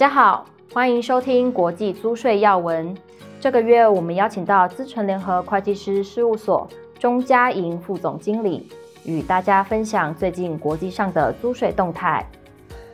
大家好，欢迎收听国际租税要闻。这个月我们邀请到资诚联合会计师事务所钟嘉莹副总经理，与大家分享最近国际上的租税动态。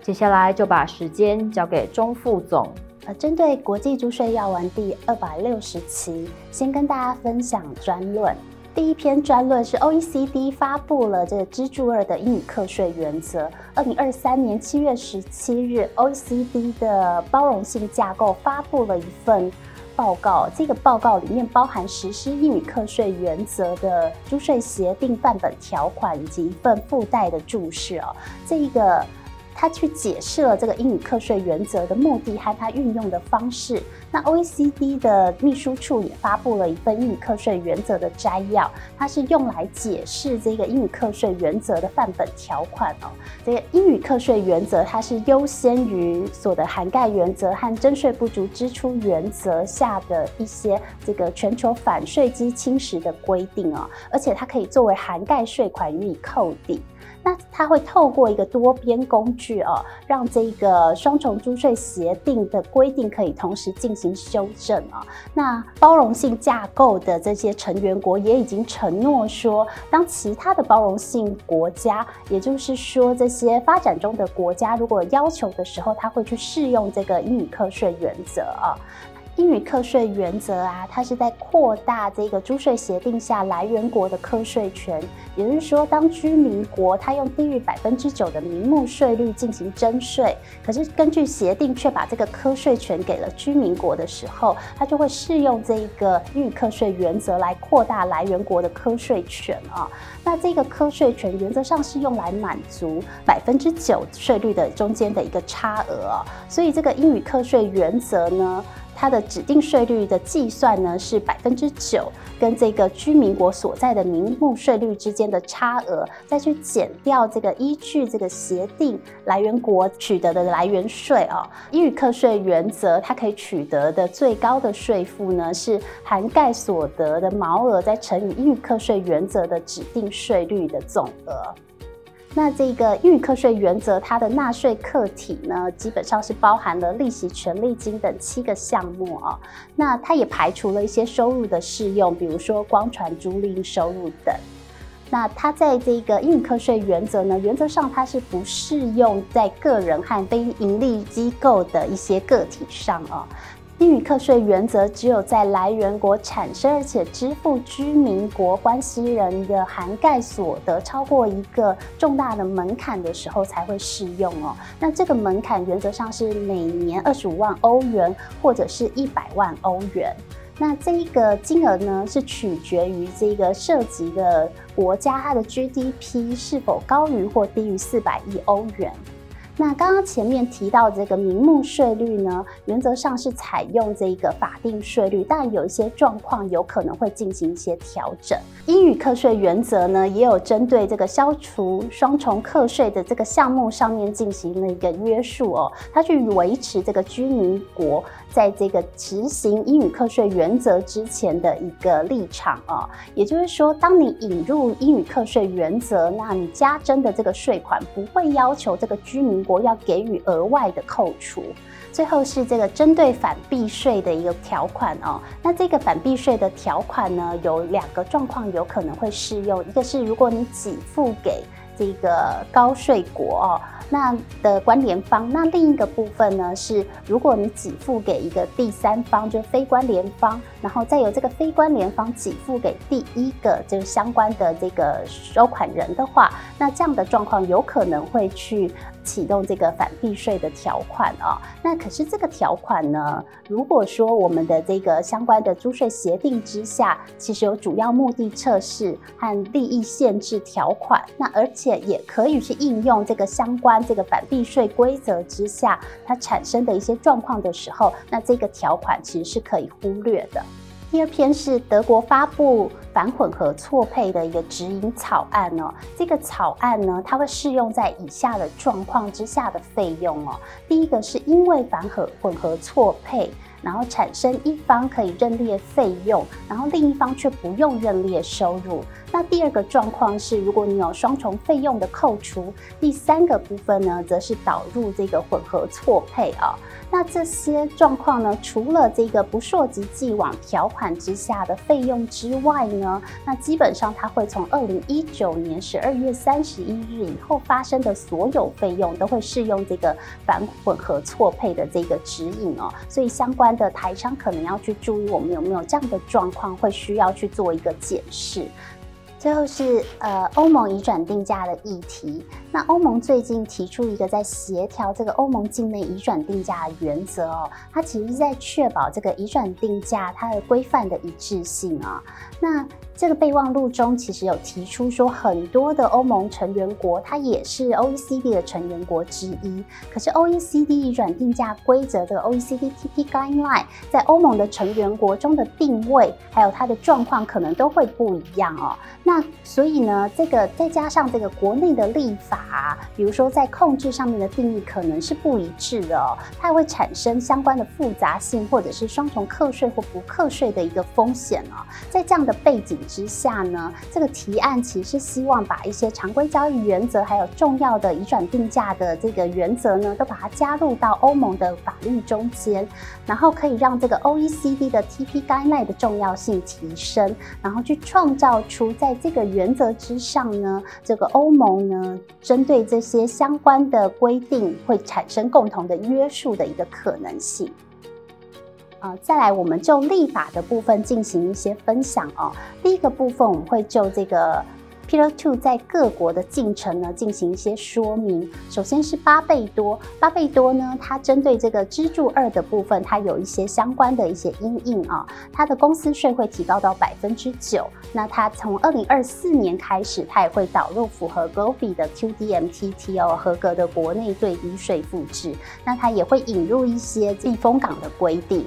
接下来就把时间交给钟副总。呃，针对国际租税要闻第二百六十期，先跟大家分享专论。第一篇专论是 OECD 发布了这个支柱二的英语课税原则。二零二三年七月十七日，OECD 的包容性架构发布了一份报告。这个报告里面包含实施英语课税原则的租税协定范本条款，以及一份附带的注释哦。这一个。他去解释了这个英语课税原则的目的和他运用的方式。那 OECD 的秘书处也发布了一份英语课税原则的摘要，它是用来解释这个英语课税原则的范本条款哦。这个英语课税原则它是优先于所得涵盖原则和征税不足支出原则下的一些这个全球反税基侵蚀的规定哦，而且它可以作为涵盖税款予以扣抵。那它会透过一个多边工具哦，让这个双重租税协定的规定可以同时进行修正啊。那包容性架构的这些成员国也已经承诺说，当其他的包容性国家，也就是说这些发展中的国家，如果要求的时候，它会去适用这个英语课税原则啊。英语课税原则啊，它是在扩大这个租税协定下来源国的课税权，也就是说，当居民国它用低于百分之九的名目税率进行征税，可是根据协定却把这个课税权给了居民国的时候，它就会适用这个英语课税原则来扩大来源国的课税权啊。那这个课税权原则上是用来满足百分之九税率的中间的一个差额啊，所以这个英语课税原则呢，它的指定税率的计算呢，是百分之九，跟这个居民国所在的名目税率之间的差额，再去减掉这个依据这个协定来源国取得的来源税啊。英语课税原则它可以取得的最高的税负呢，是涵盖所得的毛额再乘以英语课税原则的指定税率的总额。那这个英语课税原则，它的纳税课体呢，基本上是包含了利息、权利金等七个项目啊。那它也排除了一些收入的适用，比如说光传租赁收入等。那它在这个英语课税原则呢，原则上它是不适用在个人和非营利机构的一些个体上啊。英语课税原则只有在来源国产生而且支付居民国关系人的涵盖所得超过一个重大的门槛的时候才会适用哦。那这个门槛原则上是每年二十五万欧元或者是一百万欧元。那这一个金额呢，是取决于这个涉及的国家它的 GDP 是否高于或低于四百亿欧元。那刚刚前面提到这个名目税率呢，原则上是采用这一个法定税率，但有一些状况有可能会进行一些调整。英语课税原则呢，也有针对这个消除双重课税的这个项目上面进行了一个约束哦，它去维持这个居民国在这个执行英语课税原则之前的一个立场啊，也就是说，当你引入英语课税原则，那你加征的这个税款不会要求这个居民国要给予额外的扣除。最后是这个针对反避税的一个条款哦，那这个反避税的条款呢，有两个状况有可能会适用，一个是如果你给付给这个高税国哦。那的关联方，那另一个部分呢是，如果你给付给一个第三方，就非关联方，然后再由这个非关联方给付给第一个就是相关的这个收款人的话，那这样的状况有可能会去启动这个反避税的条款啊。那可是这个条款呢，如果说我们的这个相关的租税协定之下，其实有主要目的测试和利益限制条款，那而且也可以去应用这个相关。这个反避税规则之下，它产生的一些状况的时候，那这个条款其实是可以忽略的。第二篇是德国发布反混合错配的一个指引草案哦。这个草案呢，它会适用在以下的状况之下的费用哦。第一个是因为反混混合错配。然后产生一方可以认列费用，然后另一方却不用认列收入。那第二个状况是，如果你有双重费用的扣除。第三个部分呢，则是导入这个混合错配啊。那这些状况呢，除了这个不溯及既往条款之下的费用之外呢，那基本上它会从二零一九年十二月三十一日以后发生的所有费用，都会适用这个反混合错配的这个指引哦。所以相关的台商可能要去注意，我们有没有这样的状况，会需要去做一个检视。最后是呃欧盟移转定价的议题。那欧盟最近提出一个在协调这个欧盟境内移转定价的原则哦，它其实是在确保这个移转定价它的规范的一致性啊。那这个备忘录中其实有提出说，很多的欧盟成员国它也是 OECD 的成员国之一，可是 OECD 移转定价规则的 OECD TP Guideline 在欧盟的成员国中的定位还有它的状况可能都会不一样哦。那所以呢，这个再加上这个国内的立法，比如说在控制上面的定义可能是不一致的哦，它会产生相关的复杂性，或者是双重课税或不课税的一个风险哦。在这样的背景之下呢，这个提案其实希望把一些常规交易原则，还有重要的移转定价的这个原则呢，都把它加入到欧盟的法律中间，然后可以让这个 OECD 的 TP Guy 的重要性提升，然后去创造出在这个原则之上呢，这个欧盟呢，针对这些相关的规定会产生共同的约束的一个可能性。呃，再来，我们就立法的部分进行一些分享哦。第一个部分，我们会就这个 Pillar Two 在各国的进程呢进行一些说明。首先是巴贝多，巴贝多呢，它针对这个支柱二的部分，它有一些相关的一些因应啊。它的公司税会提高到百分之九。那它从二零二四年开始，它也会导入符合 GloBE 的 QDMTTO，合格的国内最低税负制。那它也会引入一些避风港的规定。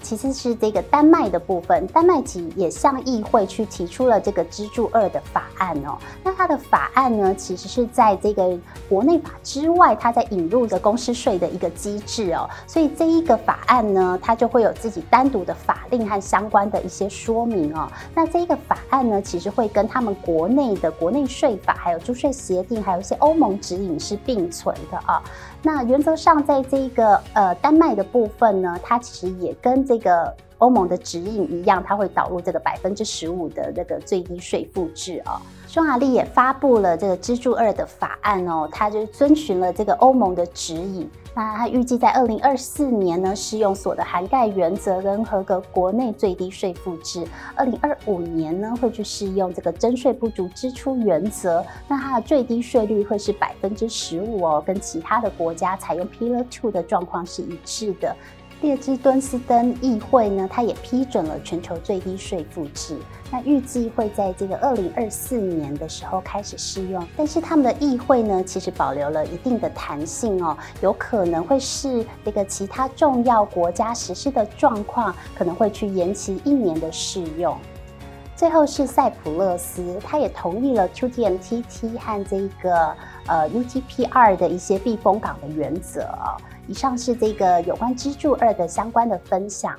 其次是这个丹麦的部分，丹麦籍也向议会去提出了这个支柱二的法案哦。那它的法案呢，其实是在这个国内法之外，它在引入的公司税的一个机制哦。所以这一个法案呢，它就会有自己单独的法令和相关的一些说明哦。那这一个法案呢，其实会跟他们国内的国内税法，还有租税协定，还有一些欧盟指引是并存的啊。那原则上，在这一个呃丹麦的部分呢，它其实也跟这个欧盟的指引一样，它会导入这个百分之十五的那个最低税负制哦。匈牙利也发布了这个支柱二的法案哦，它就遵循了这个欧盟的指引。那它预计在二零二四年呢，适用所得涵盖原则跟合格国内最低税负制；二零二五年呢，会去适用这个征税不足支出原则。那它的最低税率会是百分之十五哦，跟其他的国家采用 Pillar Two 的状况是一致的。列支敦斯登议会呢，它也批准了全球最低税负制。那预计会在这个二零二四年的时候开始适用，但是他们的议会呢，其实保留了一定的弹性哦，有可能会视这个其他重要国家实施的状况，可能会去延期一年的适用。最后是塞浦路斯，他也同意了 QDMTT 和这个呃 UTPR 的一些避风港的原则。以上是这个有关支柱二的相关的分享。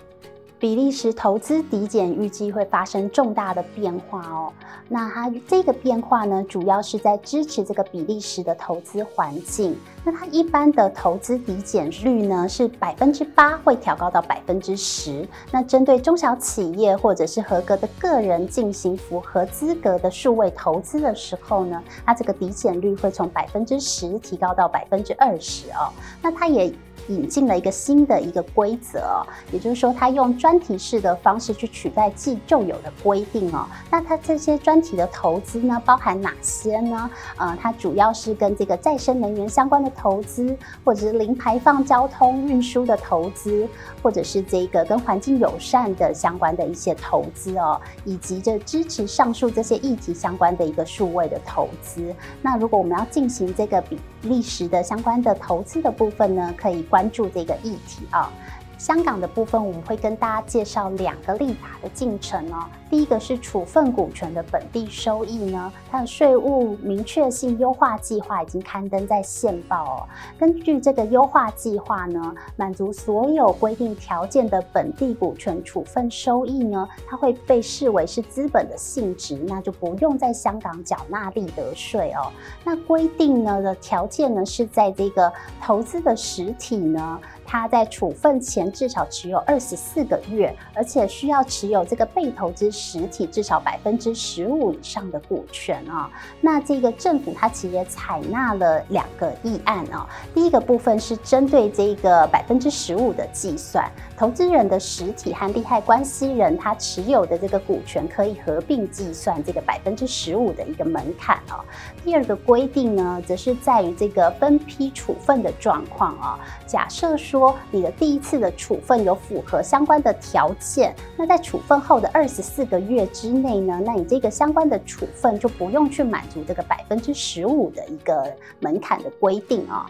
比利时投资抵减预计会发生重大的变化哦。那它这个变化呢，主要是在支持这个比利时的投资环境。那它一般的投资抵减率呢是百分之八，会调高到百分之十。那针对中小企业或者是合格的个人进行符合资格的数位投资的时候呢，它这个抵减率会从百分之十提高到百分之二十哦。那它也引进了一个新的一个规则，也就是说，它用专题式的方式去取代既旧有的规定哦。那它这些专题的投资呢，包含哪些呢？呃，它主要是跟这个再生能源相关的投资，或者是零排放交通运输的投资，或者是这个跟环境友善的相关的一些投资哦，以及这支持上述这些议题相关的一个数位的投资。那如果我们要进行这个比历史的相关的投资的部分呢，可以关注这个议题啊。香港的部分，我们会跟大家介绍两个立法的进程哦。第一个是处分股权的本地收益呢，它的税务明确性优化计划已经刊登在线报哦。根据这个优化计划呢，满足所有规定条件的本地股权处分收益呢，它会被视为是资本的性质，那就不用在香港缴纳利得税哦。那规定呢的条件呢，是在这个投资的实体呢。他在处分前至少持有二十四个月，而且需要持有这个被投资实体至少百分之十五以上的股权啊。那这个政府它其实也采纳了两个议案啊。第一个部分是针对这个百分之十五的计算，投资人的实体和利害关系人他持有的这个股权可以合并计算这个百分之十五的一个门槛啊。第二个规定呢，则是在于这个分批处分的状况啊。假设说。说你的第一次的处分有符合相关的条件，那在处分后的二十四个月之内呢，那你这个相关的处分就不用去满足这个百分之十五的一个门槛的规定啊。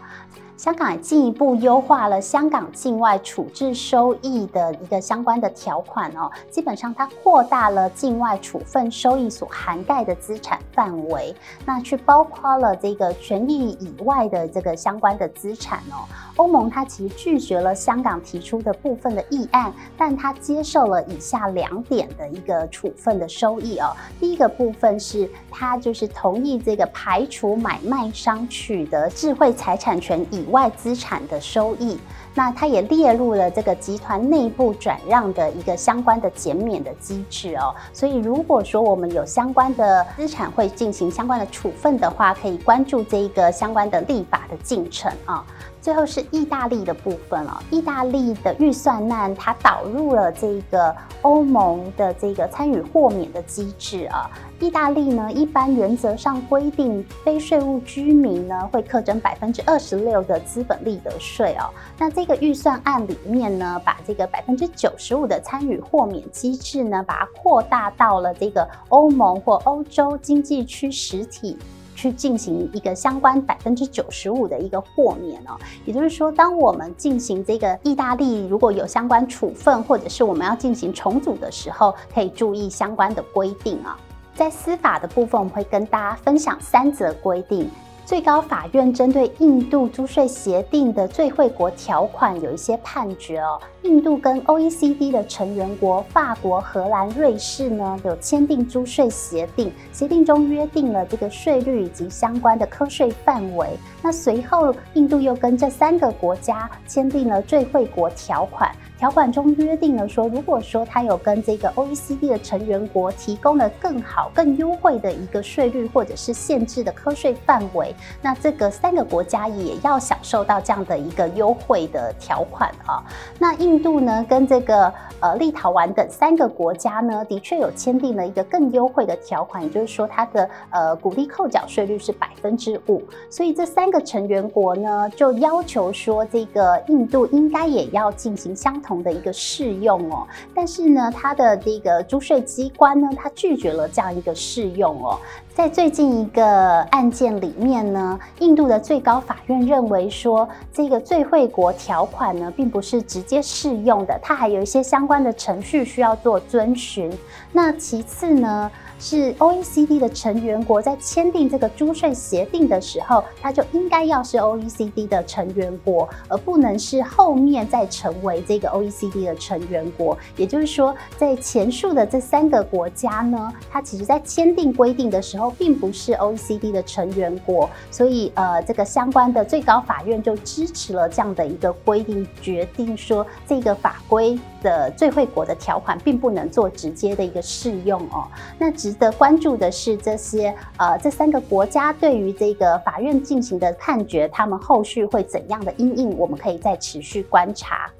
香港也进一步优化了香港境外处置收益的一个相关的条款哦，基本上它扩大了境外处分收益所涵盖的资产范围，那去包括了这个权益以外的这个相关的资产哦。欧盟它其实拒绝了香港提出的部分的议案，但它接受了以下两点的一个处分的收益哦。第一个部分是它就是同意这个排除买卖商取得智慧财产权以外资产的收益，那它也列入了这个集团内部转让的一个相关的减免的机制哦。所以如果说我们有相关的资产会进行相关的处分的话，可以关注这一个相关的立法的进程啊。最后是意大利的部分了，意大利的预算案它导入了这个欧盟的这个参与豁免的机制啊。意大利呢，一般原则上规定非税务居民呢会课征百分之二十六的资本利得税哦。那这个预算案里面呢，把这个百分之九十五的参与豁免机制呢，把它扩大到了这个欧盟或欧洲经济区实体。去进行一个相关百分之九十五的一个豁免哦，也就是说，当我们进行这个意大利如果有相关处分，或者是我们要进行重组的时候，可以注意相关的规定啊。在司法的部分，我们会跟大家分享三则规定。最高法院针对印度租税协定的最惠国条款有一些判决哦。印度跟 OECD 的成员国法国、荷兰、瑞士呢，有签订租税协定，协定中约定了这个税率以及相关的课税范围。那随后，印度又跟这三个国家签订了最惠国条款。条款中约定了说，如果说他有跟这个 OECD 的成员国提供了更好、更优惠的一个税率，或者是限制的课税范围，那这个三个国家也要享受到这样的一个优惠的条款啊。那印度呢，跟这个呃立陶宛等三个国家呢，的确有签订了一个更优惠的条款，也就是说它的呃鼓励扣缴税率是百分之五。所以这三个成员国呢，就要求说，这个印度应该也要进行相同。同的一个适用哦，但是呢，它的这个租税机关呢，他拒绝了这样一个适用哦。在最近一个案件里面呢，印度的最高法院认为说，这个最惠国条款呢，并不是直接适用的，它还有一些相关的程序需要做遵循。那其次呢，是 OECD 的成员国在签订这个租税协定的时候，它就应该要是 OECD 的成员国，而不能是后面再成为这个 OECD 的成员国。也就是说，在前述的这三个国家呢，它其实在签订规定的时候，并不是 OECD 的成员国，所以呃，这个相关的最高法院就支持了这样的一个规定，决定说这个法规的最惠国的条款并不能做直接的一个适用哦。那值得关注的是，这些呃，这三个国家对于这个法院进行的判决，他们后续会怎样的因应，我们可以再持续观察。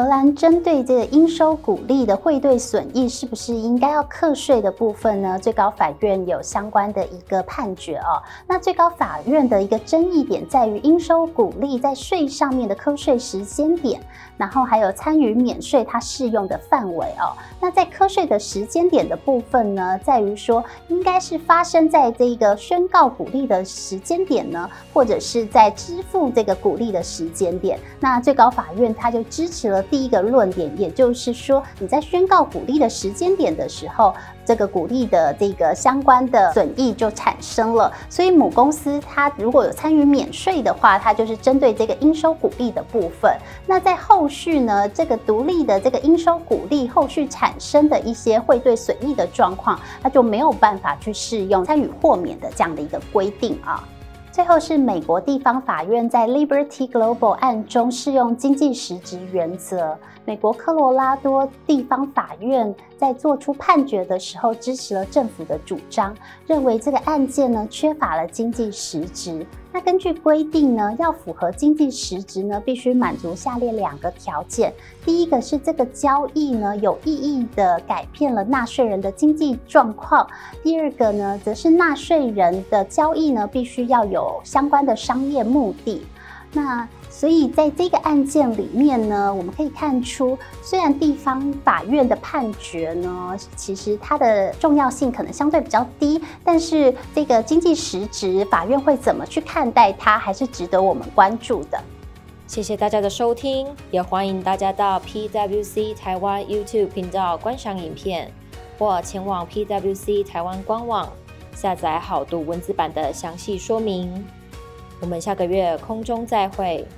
荷兰针对这个应收股利的汇兑损益是不是应该要课税的部分呢？最高法院有相关的一个判决哦。那最高法院的一个争议点在于应收股利在税上面的课税时间点，然后还有参与免税它适用的范围哦。那在课税的时间点的部分呢，在于说应该是发生在这个宣告股利的时间点呢，或者是在支付这个股利的时间点。那最高法院它就支持了。了第一个论点，也就是说，你在宣告股利的时间点的时候，这个股利的这个相关的损益就产生了。所以母公司它如果有参与免税的话，它就是针对这个应收股利的部分。那在后续呢，这个独立的这个应收股利后续产生的一些汇兑损益的状况，它就没有办法去适用参与豁免的这样的一个规定啊。最后是美国地方法院在 Liberty Global 案中适用经济实质原则。美国科罗拉多地方法院在做出判决的时候，支持了政府的主张，认为这个案件呢缺乏了经济实质。那根据规定呢，要符合经济实质呢，必须满足下列两个条件：第一个是这个交易呢有意义的改变了纳税人的经济状况；第二个呢，则是纳税人的交易呢必须要有相关的商业目的。那所以在这个案件里面呢，我们可以看出，虽然地方法院的判决呢，其实它的重要性可能相对比较低，但是这个经济实质，法院会怎么去看待它，还是值得我们关注的。谢谢大家的收听，也欢迎大家到 PWC 台湾 YouTube 频道观赏影片，或前往 PWC 台湾官网下载好读文字版的详细说明。我们下个月空中再会。